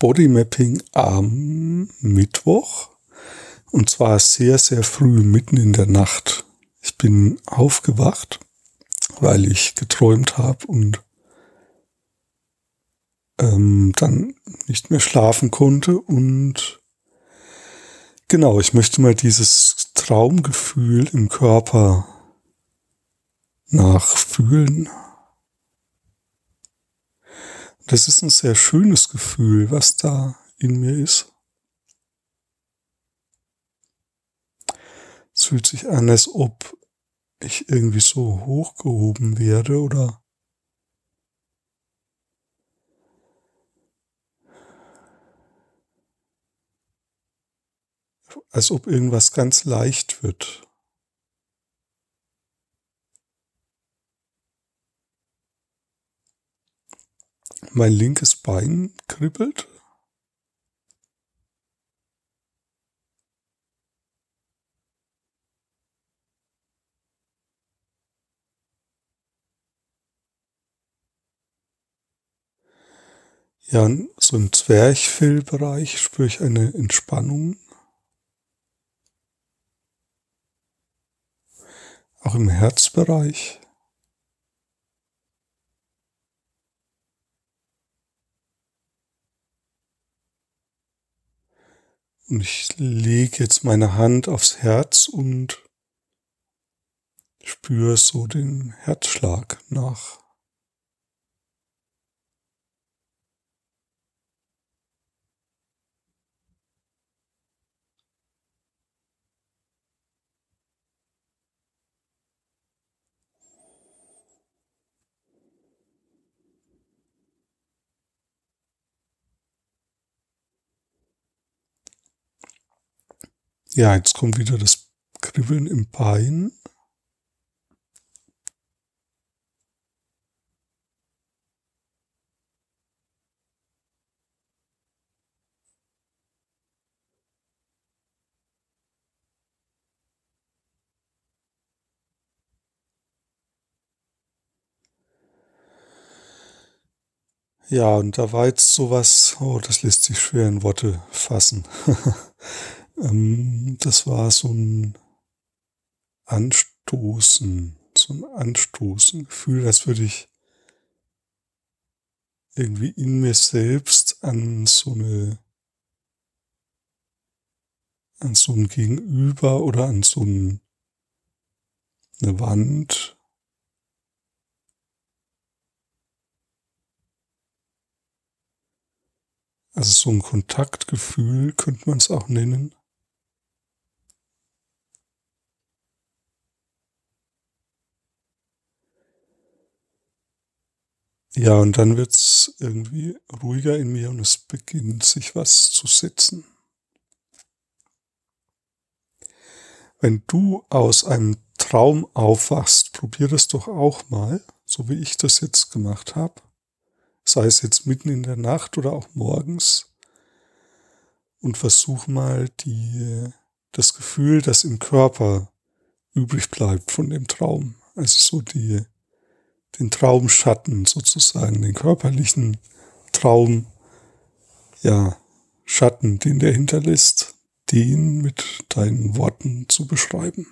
Bodymapping am Mittwoch. Und zwar sehr, sehr früh, mitten in der Nacht. Ich bin aufgewacht, weil ich geträumt habe und ähm, dann nicht mehr schlafen konnte. Und genau, ich möchte mal dieses Traumgefühl im Körper nachfühlen. Das ist ein sehr schönes Gefühl, was da in mir ist. Es fühlt sich an, als ob ich irgendwie so hochgehoben werde oder als ob irgendwas ganz leicht wird. Mein linkes Bein kribbelt. Ja, so im Zwerchfellbereich spüre ich eine Entspannung. Auch im Herzbereich. Und ich lege jetzt meine Hand aufs Herz und spüre so den Herzschlag nach. Ja, jetzt kommt wieder das Kribbeln im Bein. Ja, und da war jetzt sowas, oh, das lässt sich schwer in Worte fassen. Ähm, das war so ein Anstoßen, so ein Anstoßen, Gefühl, als würde ich irgendwie in mir selbst an so eine an so ein Gegenüber oder an so ein, eine Wand Also so ein Kontaktgefühl könnte man es auch nennen. Ja, und dann wird's irgendwie ruhiger in mir und es beginnt sich was zu setzen. Wenn du aus einem Traum aufwachst, probier das doch auch mal, so wie ich das jetzt gemacht habe. Sei es jetzt mitten in der Nacht oder auch morgens. Und versuch mal die, das Gefühl, das im Körper übrig bleibt von dem Traum. Also so die, den Traumschatten sozusagen, den körperlichen Traum, ja, Schatten, den der hinterlässt, den mit deinen Worten zu beschreiben.